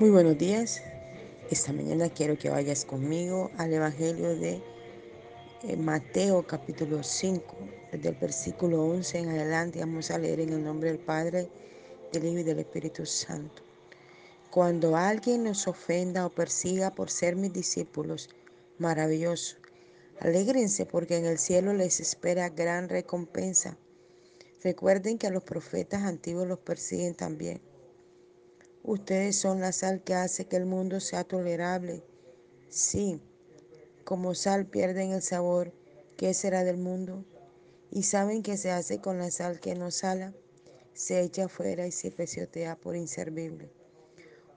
Muy buenos días. Esta mañana quiero que vayas conmigo al Evangelio de eh, Mateo capítulo 5, desde el versículo 11 en adelante. Vamos a leer en el nombre del Padre, del Hijo y del Espíritu Santo. Cuando alguien nos ofenda o persiga por ser mis discípulos, maravilloso. Alégrense porque en el cielo les espera gran recompensa. Recuerden que a los profetas antiguos los persiguen también. Ustedes son la sal que hace que el mundo sea tolerable. Sí, como sal pierden el sabor, ¿qué será del mundo? Y saben que se hace con la sal que no sala, se echa afuera y se pesiotea por inservible.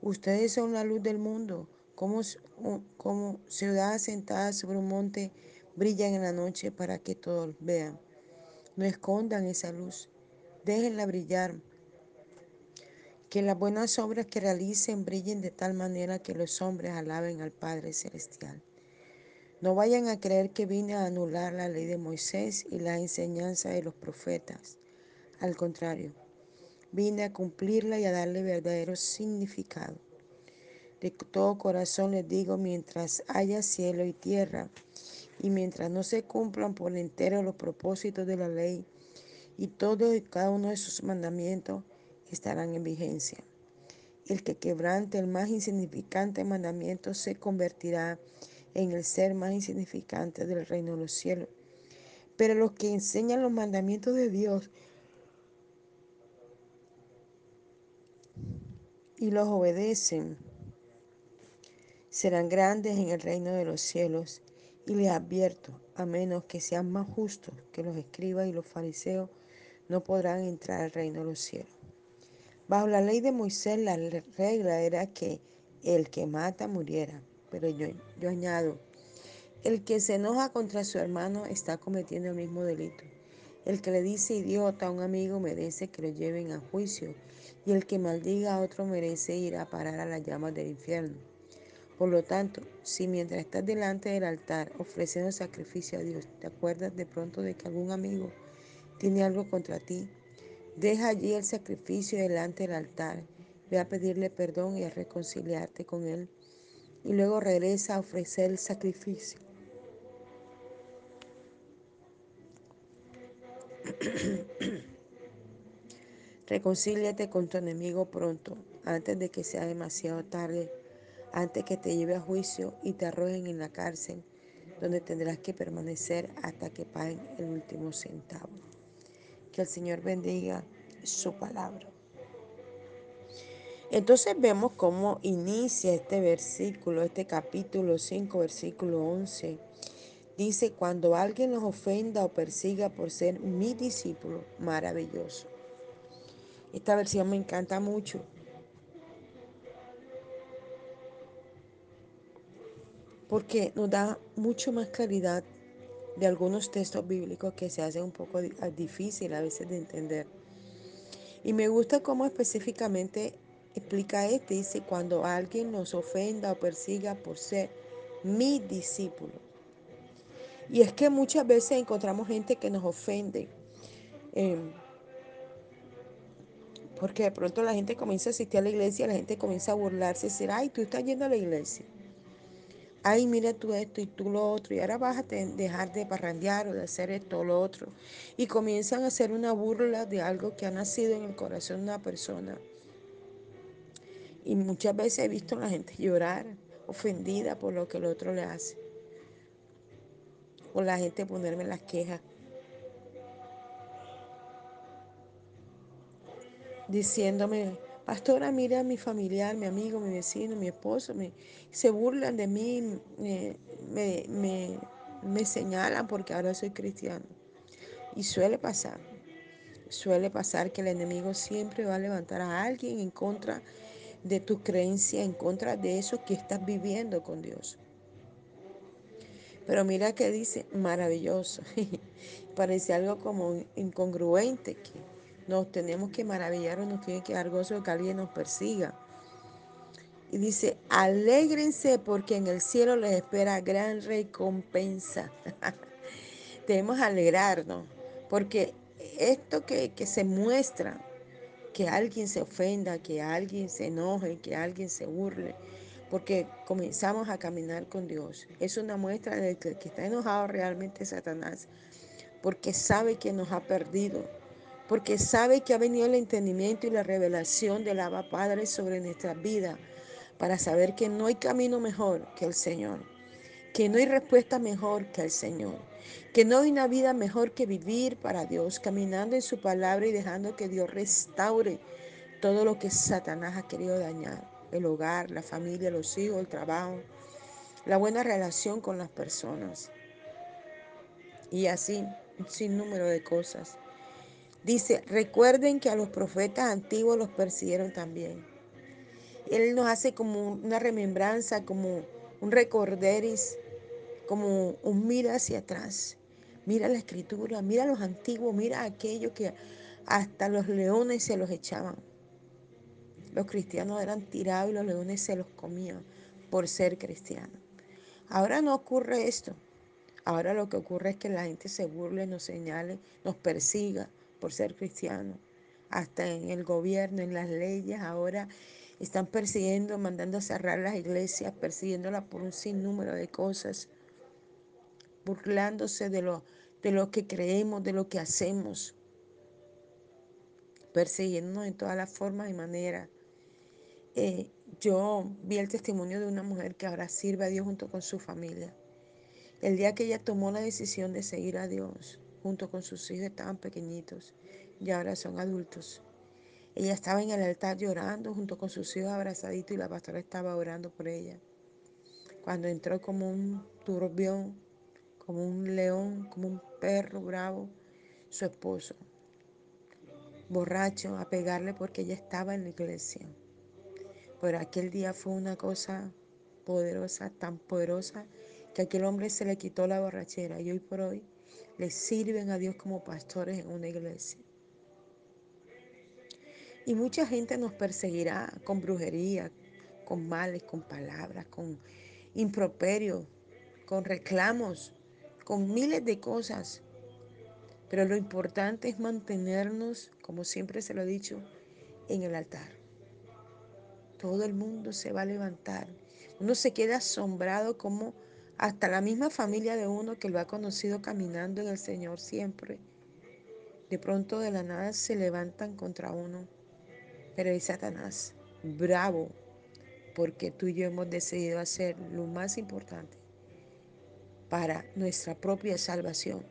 Ustedes son la luz del mundo, como, como ciudad sobre un monte, brillan en la noche para que todos vean. No escondan esa luz, déjenla brillar que las buenas obras que realicen brillen de tal manera que los hombres alaben al Padre Celestial. No vayan a creer que vine a anular la ley de Moisés y la enseñanza de los profetas. Al contrario, vine a cumplirla y a darle verdadero significado. De todo corazón les digo, mientras haya cielo y tierra, y mientras no se cumplan por entero los propósitos de la ley y todo y cada uno de sus mandamientos, estarán en vigencia. El que quebrante el más insignificante mandamiento se convertirá en el ser más insignificante del reino de los cielos. Pero los que enseñan los mandamientos de Dios y los obedecen serán grandes en el reino de los cielos. Y les advierto, a menos que sean más justos que los escribas y los fariseos, no podrán entrar al reino de los cielos. Bajo la ley de Moisés la regla era que el que mata muriera, pero yo, yo añado, el que se enoja contra su hermano está cometiendo el mismo delito. El que le dice idiota a un amigo merece que lo lleven a juicio y el que maldiga a otro merece ir a parar a las llamas del infierno. Por lo tanto, si mientras estás delante del altar ofreciendo sacrificio a Dios, te acuerdas de pronto de que algún amigo tiene algo contra ti, Deja allí el sacrificio delante del altar. Ve a pedirle perdón y a reconciliarte con Él. Y luego regresa a ofrecer el sacrificio. Reconcíliate con tu enemigo pronto, antes de que sea demasiado tarde, antes que te lleve a juicio y te arrojen en la cárcel, donde tendrás que permanecer hasta que paguen el último centavo. Que el Señor bendiga su palabra. Entonces vemos cómo inicia este versículo, este capítulo 5, versículo 11. Dice, cuando alguien nos ofenda o persiga por ser mi discípulo, maravilloso. Esta versión me encanta mucho. Porque nos da mucho más claridad de algunos textos bíblicos que se hacen un poco difícil a veces de entender. Y me gusta cómo específicamente explica este. Dice, cuando alguien nos ofenda o persiga por ser mi discípulo. Y es que muchas veces encontramos gente que nos ofende. Em, porque de pronto la gente comienza a asistir a la iglesia, la gente comienza a burlarse, decir, ay, tú estás yendo a la iglesia ay, mira tú esto y tú lo otro, y ahora vas a dejar de parrandear o de hacer esto o lo otro. Y comienzan a hacer una burla de algo que ha nacido en el corazón de una persona. Y muchas veces he visto a la gente llorar, ofendida por lo que el otro le hace. O la gente ponerme las quejas. Diciéndome, pastora, mira a mi familiar, mi amigo, mi vecino, mi esposo, me, se burlan de mí, me, me señalan porque ahora soy cristiano. Y suele pasar, suele pasar que el enemigo siempre va a levantar a alguien en contra de tu creencia, en contra de eso que estás viviendo con Dios. Pero mira que dice, maravilloso. Parece algo como incongruente que nos tenemos que maravillar o nos tiene que dar gozo de que alguien nos persiga. Y dice, alégrense porque en el cielo les espera gran recompensa. Debemos alegrarnos porque esto que, que se muestra que alguien se ofenda, que alguien se enoje, que alguien se burle, porque comenzamos a caminar con Dios. Es una muestra de que está enojado realmente Satanás, porque sabe que nos ha perdido, porque sabe que ha venido el entendimiento y la revelación del Abba Padre sobre nuestra vida, para saber que no hay camino mejor que el Señor, que no hay respuesta mejor que el Señor, que no hay una vida mejor que vivir para Dios, caminando en su palabra y dejando que Dios restaure todo lo que Satanás ha querido dañar, el hogar, la familia, los hijos, el trabajo, la buena relación con las personas. Y así, un sinnúmero de cosas. Dice, recuerden que a los profetas antiguos los persiguieron también. Él nos hace como una remembranza, como un recorderis, como un mira hacia atrás. Mira la escritura, mira los antiguos, mira aquellos que hasta los leones se los echaban. Los cristianos eran tirados y los leones se los comían por ser cristianos. Ahora no ocurre esto. Ahora lo que ocurre es que la gente se burle, nos señale, nos persiga por ser cristianos. Hasta en el gobierno, en las leyes, ahora están persiguiendo, mandando a cerrar las iglesias, persiguiéndolas por un sinnúmero de cosas, burlándose de lo, de lo que creemos, de lo que hacemos, persiguiéndonos en todas las formas y maneras. Eh, yo vi el testimonio de una mujer que ahora sirve a Dios junto con su familia. El día que ella tomó la decisión de seguir a Dios, junto con sus hijos estaban pequeñitos y ahora son adultos. Ella estaba en el altar llorando junto con sus hijos abrazaditos y la pastora estaba orando por ella. Cuando entró como un turbión, como un león, como un perro bravo, su esposo, borracho, a pegarle porque ella estaba en la iglesia. Pero aquel día fue una cosa poderosa, tan poderosa, que aquel hombre se le quitó la borrachera y hoy por hoy le sirven a Dios como pastores en una iglesia. Y mucha gente nos perseguirá con brujería, con males, con palabras, con improperios, con reclamos, con miles de cosas. Pero lo importante es mantenernos, como siempre se lo he dicho, en el altar todo el mundo se va a levantar. Uno se queda asombrado como hasta la misma familia de uno que lo ha conocido caminando en el Señor siempre, de pronto de la nada se levantan contra uno. Pero es Satanás, bravo, porque tú y yo hemos decidido hacer lo más importante para nuestra propia salvación,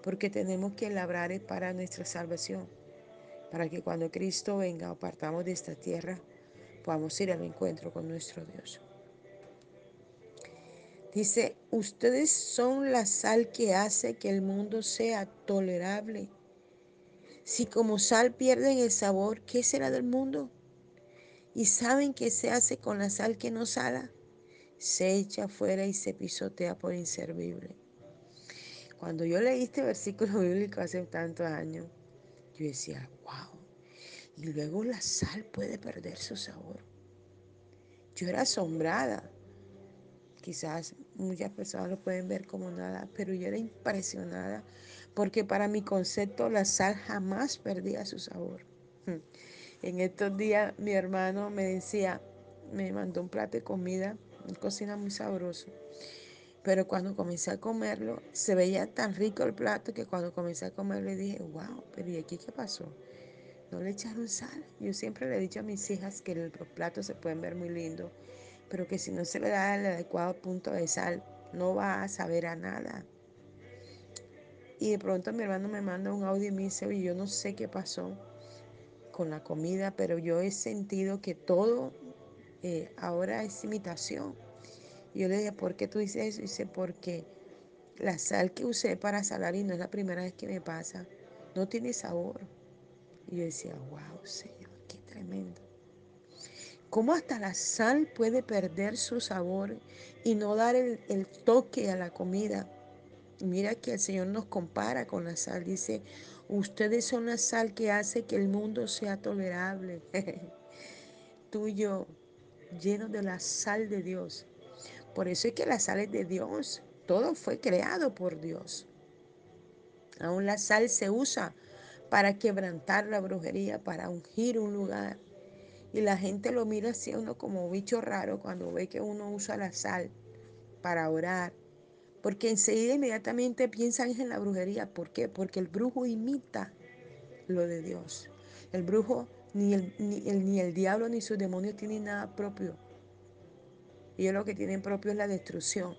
porque tenemos que labrar para nuestra salvación, para que cuando Cristo venga o partamos de esta tierra, podamos ir al encuentro con nuestro Dios. Dice, ustedes son la sal que hace que el mundo sea tolerable. Si como sal pierden el sabor, ¿qué será del mundo? ¿Y saben qué se hace con la sal que no sala? Se echa afuera y se pisotea por inservible. Cuando yo leí este versículo bíblico hace tantos años, yo decía, wow, y luego la sal puede perder su sabor. Yo era asombrada. Quizás muchas personas lo pueden ver como nada, pero yo era impresionada porque para mi concepto la sal jamás perdía su sabor. En estos días mi hermano me decía, me mandó un plato de comida, una cocina muy sabroso. Pero cuando comencé a comerlo, se veía tan rico el plato que cuando comencé a comerlo dije, wow, pero ¿y aquí qué pasó? no le echaron sal. Yo siempre le he dicho a mis hijas que los platos se pueden ver muy lindos, pero que si no se le da el adecuado punto de sal, no va a saber a nada. Y de pronto mi hermano me manda un audio y me dice, oye, yo no sé qué pasó con la comida, pero yo he sentido que todo eh, ahora es imitación. Y yo le dije, ¿por qué tú dices eso? Y dice, porque la sal que usé para salar y no es la primera vez que me pasa, no tiene sabor. Y yo decía, wow, Señor, qué tremendo. ¿Cómo hasta la sal puede perder su sabor y no dar el, toque a la comida? Mira que el Señor nos compara con la sal. Dice, ustedes son la sal que hace que el mundo sea tolerable. Tú y yo, llenos de la sal de Dios. Por eso es que la sal es de Dios. Todo fue creado por Dios. Aún la sal se usa para quebrantar la brujería, para ungir un lugar. Y la gente lo mira así uno como bicho raro cuando ve que uno usa la sal para orar. Porque enseguida inmediatamente piensan en la brujería. ¿Por qué? Porque el brujo imita lo de Dios. El brujo, ni el, ni el, ni el diablo ni sus demonios tienen nada propio. Ellos lo que tienen propio es la destrucción.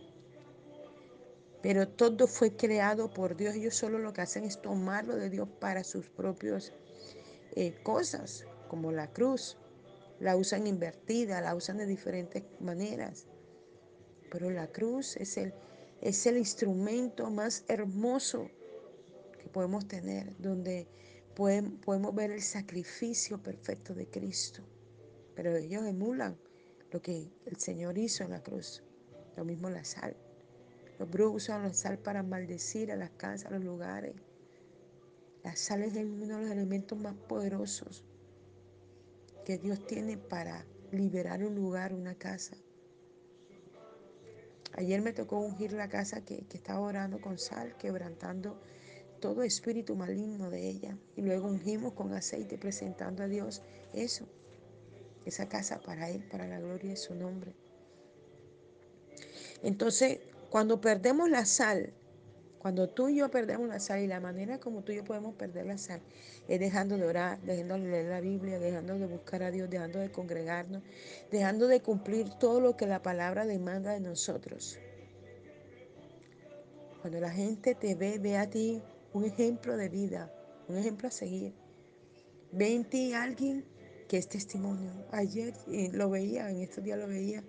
Pero todo fue creado por Dios. Ellos solo lo que hacen es tomarlo de Dios para sus propias eh, cosas, como la cruz. La usan invertida, la usan de diferentes maneras. Pero la cruz es el, es el instrumento más hermoso que podemos tener, donde podemos, podemos ver el sacrificio perfecto de Cristo. Pero ellos emulan lo que el Señor hizo en la cruz. Lo mismo la sal. Los brujos usan la sal para maldecir a las casas, a los lugares. La sal es uno de los elementos más poderosos que Dios tiene para liberar un lugar, una casa. Ayer me tocó ungir la casa que, que estaba orando con sal, quebrantando todo espíritu maligno de ella. Y luego ungimos con aceite, presentando a Dios eso, esa casa para Él, para la gloria de su nombre. Entonces, cuando perdemos la sal, cuando tú y yo perdemos la sal y la manera como tú y yo podemos perder la sal es dejando de orar, dejando de leer la Biblia, dejando de buscar a Dios, dejando de congregarnos, dejando de cumplir todo lo que la palabra demanda de nosotros. Cuando la gente te ve, ve a ti un ejemplo de vida, un ejemplo a seguir. Ve en ti alguien que es testimonio. Ayer lo veía, en estos días lo veía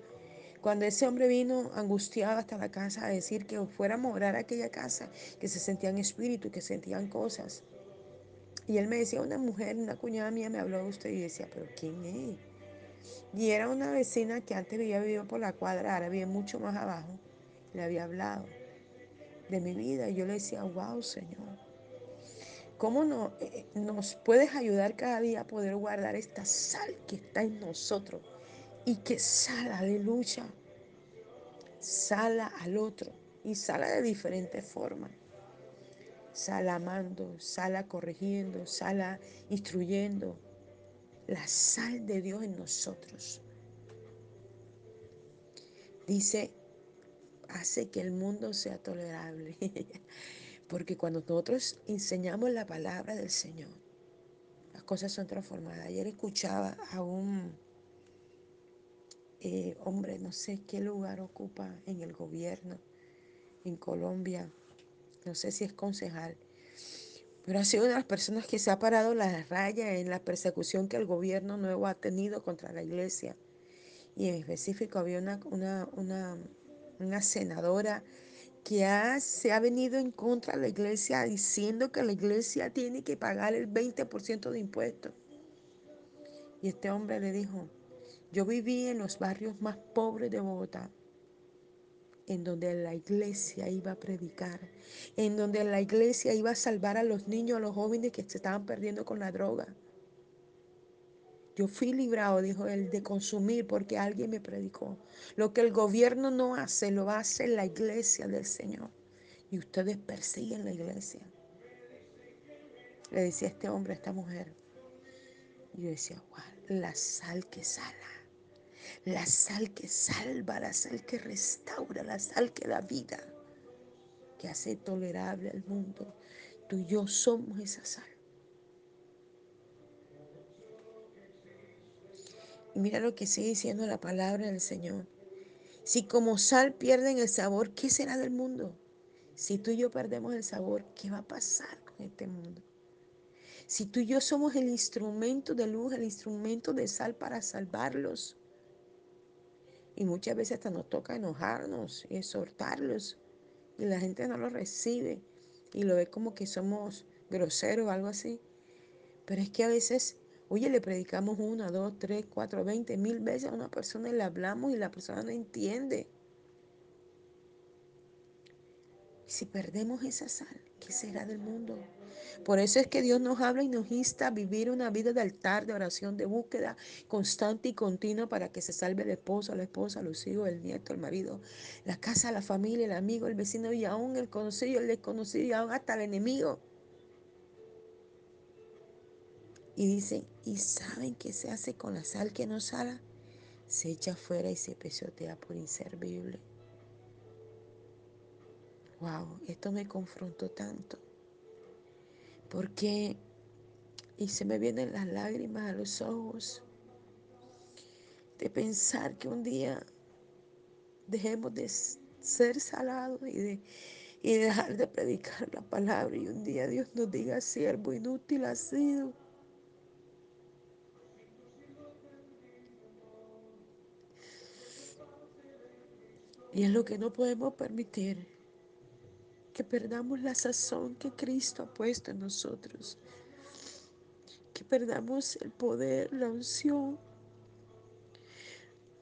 cuando ese hombre vino angustiado hasta la casa a decir que fuéramos a orar a aquella casa, que se sentían espíritu, que sentían cosas. Y él me decía, una mujer, una cuñada mía me habló de usted y decía, pero ¿quién es? Y era una vecina que antes había vivido por la cuadra, ahora vive mucho más abajo. Le había hablado de mi vida y yo le decía, wow, Señor, ¿cómo no, eh, nos puedes ayudar cada día a poder guardar esta sal que está en nosotros? Y que sala, aleluya, sala al otro y sala de diferentes formas. Sala amando, sala corrigiendo, sala instruyendo. La sal de Dios en nosotros. Dice, hace que el mundo sea tolerable. Porque cuando nosotros enseñamos la palabra del Señor, las cosas son transformadas. Ayer escuchaba a un eh, hombre, no sé qué lugar ocupa en el gobierno, en Colombia, no sé si es concejal, pero ha sido una de las personas que se ha parado la raya en la persecución que el gobierno nuevo ha tenido contra la iglesia. Y en específico había una, una, una, una senadora que ha, se ha venido en contra de la iglesia diciendo que la iglesia tiene que pagar el 20% de impuestos. Y este hombre le dijo, yo viví en los barrios más pobres de Bogotá, en donde la iglesia iba a predicar, en donde la iglesia iba a salvar a los niños, a los jóvenes que se estaban perdiendo con la droga. Yo fui librado, dijo él, de consumir porque alguien me predicó. Lo que el gobierno no hace, lo hacer la iglesia del Señor. Y ustedes persiguen la iglesia. Le decía este hombre a esta mujer. Yo decía, wow, la sal que sala la sal que salva, la sal que restaura, la sal que da vida, que hace tolerable al mundo. Tú y yo somos esa sal. Y mira lo que sigue diciendo la palabra del Señor. Si como sal pierden el sabor, ¿qué será del mundo? Si tú y yo perdemos el sabor, ¿qué va a pasar con este mundo? Si tú y yo somos el instrumento de luz, el instrumento de sal para salvarlos, y muchas veces hasta nos toca enojarnos y exhortarlos. Y la gente no lo recibe y lo ve como que somos groseros o algo así. Pero es que a veces, oye, le predicamos una, dos, tres, cuatro, veinte, mil veces a una persona y le hablamos y la persona no entiende. Si perdemos esa sal, ¿qué será del mundo? Por eso es que Dios nos habla y nos insta a vivir una vida de altar, de oración, de búsqueda constante y continua para que se salve el esposo, la esposa, los hijos, el nieto, el marido, la casa, la familia, el amigo, el vecino y aún el conocido, el desconocido y aún hasta el enemigo. Y dice, ¿y saben qué se hace con la sal que no sala? Se echa afuera y se pesotea por inservible. Wow, esto me confrontó tanto. Porque, y se me vienen las lágrimas a los ojos de pensar que un día dejemos de ser salados y de, y dejar de predicar la palabra y un día Dios nos diga, siervo inútil ha sido. Y es lo que no podemos permitir, que perdamos la sazón que Cristo ha puesto en nosotros, que perdamos el poder, la unción.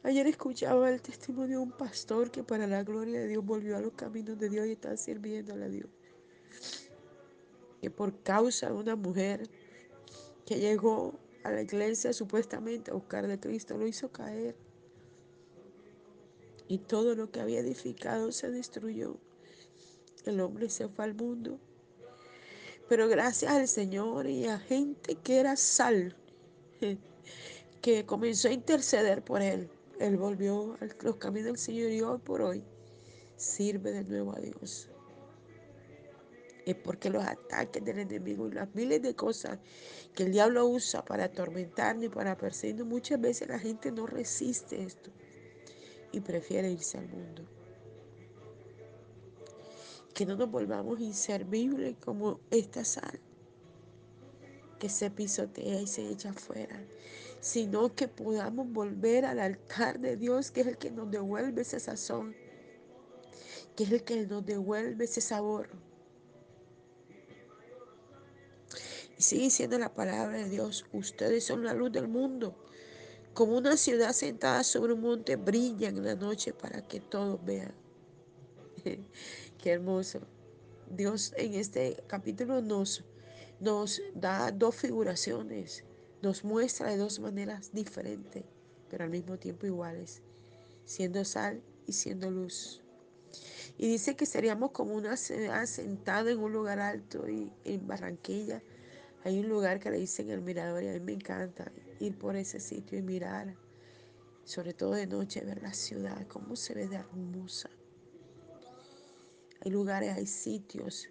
Ayer escuchaba el testimonio de un pastor que para la gloria de Dios volvió a los caminos de Dios y está sirviéndole a Dios. Que por causa de una mujer que llegó a la iglesia supuestamente a buscar de Cristo, lo hizo caer y todo lo que había edificado se destruyó. El hombre se fue al mundo. Pero gracias al Señor y a gente que era sal, que comenzó a interceder por él, él volvió a los caminos del Señor y hoy por hoy sirve de nuevo a Dios. Es porque los ataques del enemigo y las miles de cosas que el diablo usa para atormentarnos y para perseguirnos, muchas veces la gente no resiste esto y prefiere irse al mundo. Que no nos volvamos inservibles como esta sal que se pisotea y se echa afuera, sino que podamos volver al altar de Dios, que es el que nos devuelve ese sazón, que es el que nos devuelve ese sabor. Y sigue diciendo la palabra de Dios, ustedes son la luz del mundo. Como una ciudad sentada sobre un monte brilla en la noche para que todos vean. Qué hermoso. Dios en este capítulo nos, nos da dos figuraciones, nos muestra de dos maneras diferentes, pero al mismo tiempo iguales, siendo sal y siendo luz. Y dice que seríamos como una sentada en un lugar alto y en Barranquilla. Hay un lugar que le dicen el mirador y a mí me encanta ir por ese sitio y mirar, sobre todo de noche, ver la ciudad, cómo se ve de hermosa. Hay lugares, hay sitios,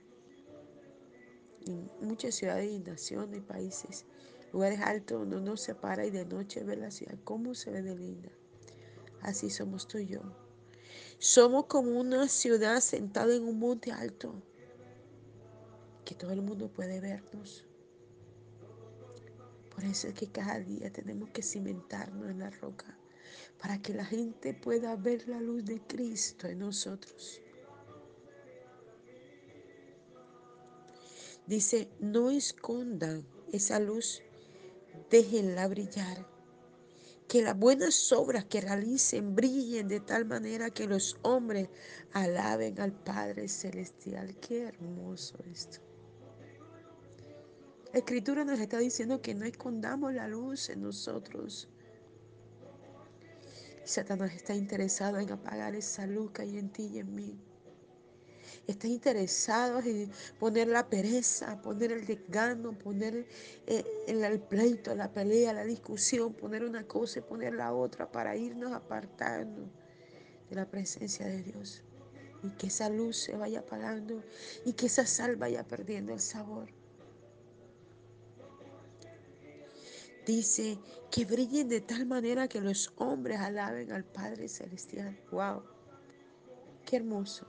en muchas ciudades y naciones y países, lugares altos donde uno se para y de noche ve la ciudad, cómo se ve de linda. Así somos tú y yo. Somos como una ciudad sentada en un monte alto, que todo el mundo puede vernos. Por eso es que cada día tenemos que cimentarnos en la roca, para que la gente pueda ver la luz de Cristo en nosotros. Dice, no escondan esa luz, déjenla brillar. Que las buenas obras que realicen brillen de tal manera que los hombres alaben al Padre Celestial. Qué hermoso esto. La escritura nos está diciendo que no escondamos la luz en nosotros. Satanás está interesado en apagar esa luz que hay en ti y en mí. Está interesado en poner la pereza, poner el desgano, poner eh, el pleito, la pelea, la discusión, poner una cosa y poner la otra para irnos apartando de la presencia de Dios. Y que esa luz se vaya apagando y que esa sal vaya perdiendo el sabor. Dice que brillen de tal manera que los hombres alaben al Padre Celestial. ¡Wow! ¡Qué hermoso!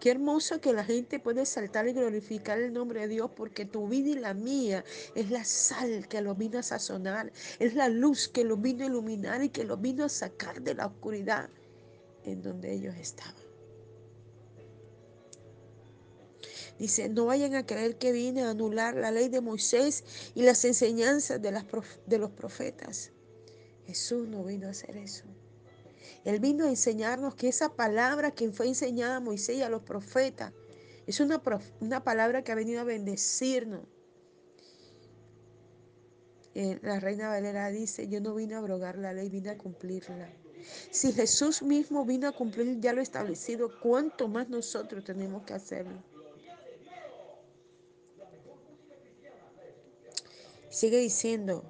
Qué hermoso que la gente puede saltar y glorificar el nombre de Dios porque tu vida y la mía es la sal que lo vino a sazonar, es la luz que lo vino a iluminar y que lo vino a sacar de la oscuridad en donde ellos estaban. Dice, no vayan a creer que vine a anular la ley de Moisés y las enseñanzas de, de los profetas. Jesús no vino a hacer eso. Él vino a enseñarnos que esa palabra que fue enseñada a Moisés y a los profetas es una, una palabra que ha venido a bendecirnos. Eh, la reina Valera dice, yo no vine a abrogar la ley, vine a cumplirla. Si Jesús mismo vino a cumplir ya lo establecido, ¿cuánto más nosotros tenemos que hacerlo? Sigue diciendo,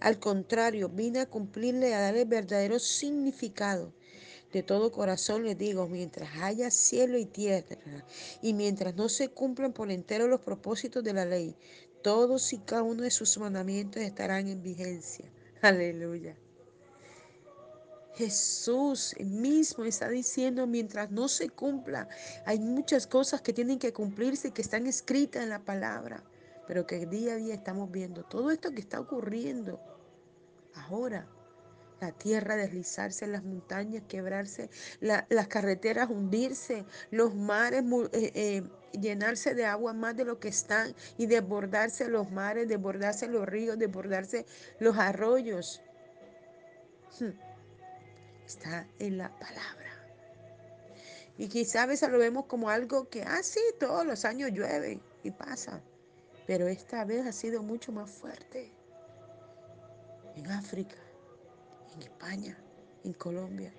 al contrario, vine a cumplirle a darle verdadero significado. De todo corazón les digo, mientras haya cielo y tierra, y mientras no se cumplan por entero los propósitos de la ley, todos y cada uno de sus mandamientos estarán en vigencia. Aleluya. Jesús mismo está diciendo, mientras no se cumpla, hay muchas cosas que tienen que cumplirse que están escritas en la palabra, pero que día a día estamos viendo. Todo esto que está ocurriendo ahora, la tierra deslizarse, las montañas quebrarse, la, las carreteras hundirse, los mares eh, eh, llenarse de agua más de lo que están y desbordarse los mares, desbordarse los ríos, desbordarse los arroyos. Hmm está en la palabra. Y quizá a veces lo vemos como algo que, ah, sí, todos los años llueve y pasa. Pero esta vez ha sido mucho más fuerte. En África, en España, en Colombia,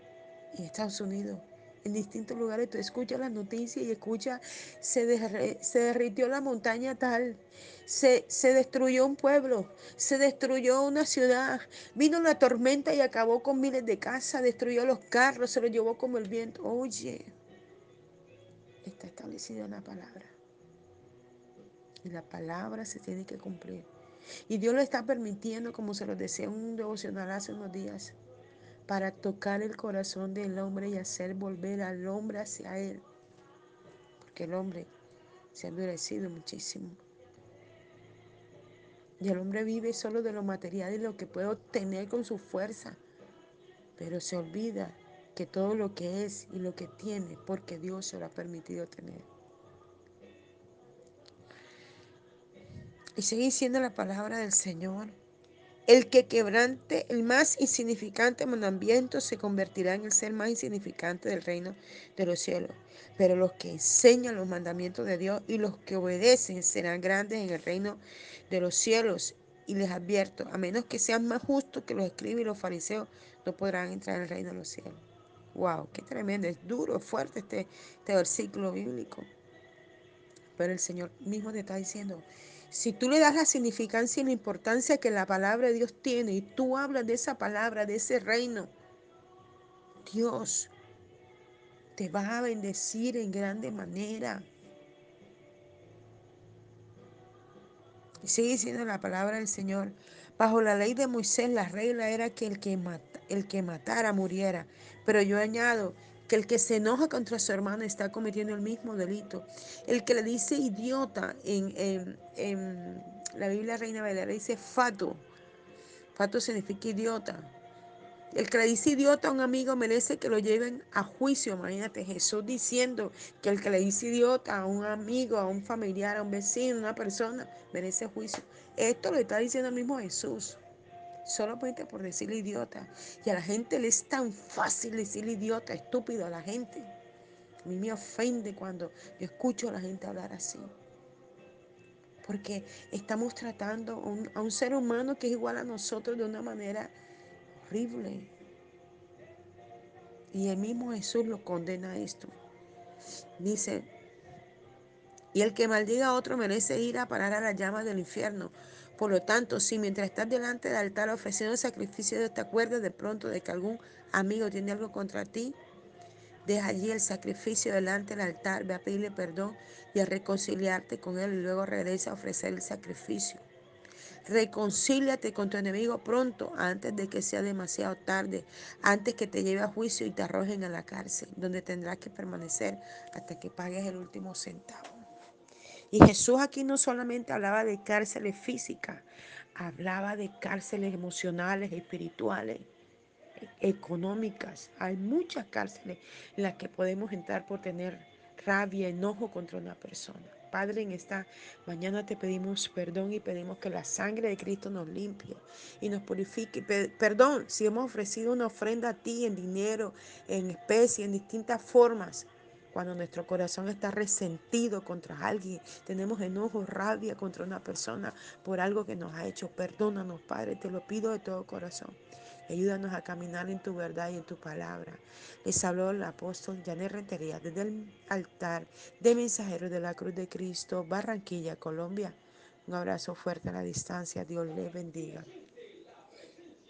en Estados Unidos, en distintos lugares. Tú escuchas las noticias y escuchas, se, se derritió la montaña tal, se, se destruyó un pueblo, se destruyó una ciudad, vino la tormenta y acabó con miles de casas, destruyó los carros, se los llevó como el viento. Oye, está establecida la palabra. Y la palabra se tiene que cumplir. Y Dios lo está permitiendo, como se lo decía un devocional hace unos días para tocar el corazón del hombre y hacer volver al hombre hacia él. Porque el hombre se ha endurecido muchísimo. Y el hombre vive solo de lo material y lo que puede obtener con su fuerza. Pero se olvida que todo lo que es y lo que tiene, porque Dios se lo ha permitido tener. Y sigue diciendo la palabra del Señor el que quebrante el más insignificante mandamiento se convertirá en el ser más insignificante del reino de los cielos. Pero los que enseñan los mandamientos de Dios y los que obedecen serán grandes en el reino de los cielos. Y les advierto, a menos que sean más justos que los escribas y los fariseos, no podrán entrar en el reino de los cielos. Wow, qué tremendo, es duro, es fuerte este, este versículo bíblico. Pero el Señor mismo te está diciendo, si tú le das la significancia y la importancia que la palabra de Dios tiene y tú hablas de esa palabra, de ese reino, Dios te va a bendecir en grande manera. Y sigue diciendo la palabra del Señor. Bajo la ley de Moisés la regla era que el que, el que matara muriera. Pero yo añado que el que se enoja contra su hermano está cometiendo el mismo delito. El que le dice idiota en, la Biblia Reina Valera dice fato. Fato significa idiota. El que le dice idiota a un amigo merece que lo lleven a juicio. Imagínate Jesús diciendo que el que le dice idiota a un amigo, a un familiar, a un vecino, a una persona, merece juicio. Esto lo está diciendo el mismo Jesús solamente por decirle idiota. Y a la gente le es tan fácil decirle idiota, estúpido a la gente. A mí me ofende cuando yo escucho a la gente hablar así. Porque estamos tratando a un, ser humano que es igual a nosotros de una manera horrible. Y el mismo Jesús lo condena a esto. Dice, y el que maldiga a otro merece ir a parar a las llamas del infierno. Por lo tanto, si mientras estás delante del altar ofreciendo sacrificio, te acuerdas de pronto de que algún amigo tiene algo contra ti, deja allí el sacrificio delante del altar, ve a pedirle perdón y a reconciliarte con él y luego regresa a ofrecer el sacrificio. Reconcíliate con tu enemigo pronto, antes de que sea demasiado tarde, antes que te lleve a juicio y te arrojen a la cárcel, donde tendrás que permanecer hasta que pagues el último centavo. Y Jesús aquí no solamente hablaba de cárceles físicas, hablaba de cárceles emocionales, espirituales, económicas. Hay muchas cárceles en las que podemos entrar por tener rabia, enojo contra una persona. Padre, en esta mañana te pedimos perdón y pedimos que la sangre de Cristo nos limpie y nos purifique. Perdón si hemos ofrecido una ofrenda a ti en dinero, en especie, en distintas formas cuando nuestro corazón está resentido contra alguien, tenemos enojo, rabia contra una persona por algo que nos ha hecho. Perdónanos, Padre, te lo pido de todo corazón. Ayúdanos a caminar en tu verdad y en tu palabra. Les habló el apóstol Janet Rentería desde el altar de mensajeros de la Cruz de Cristo, Barranquilla, Colombia. Un abrazo fuerte a la distancia. Dios le bendiga.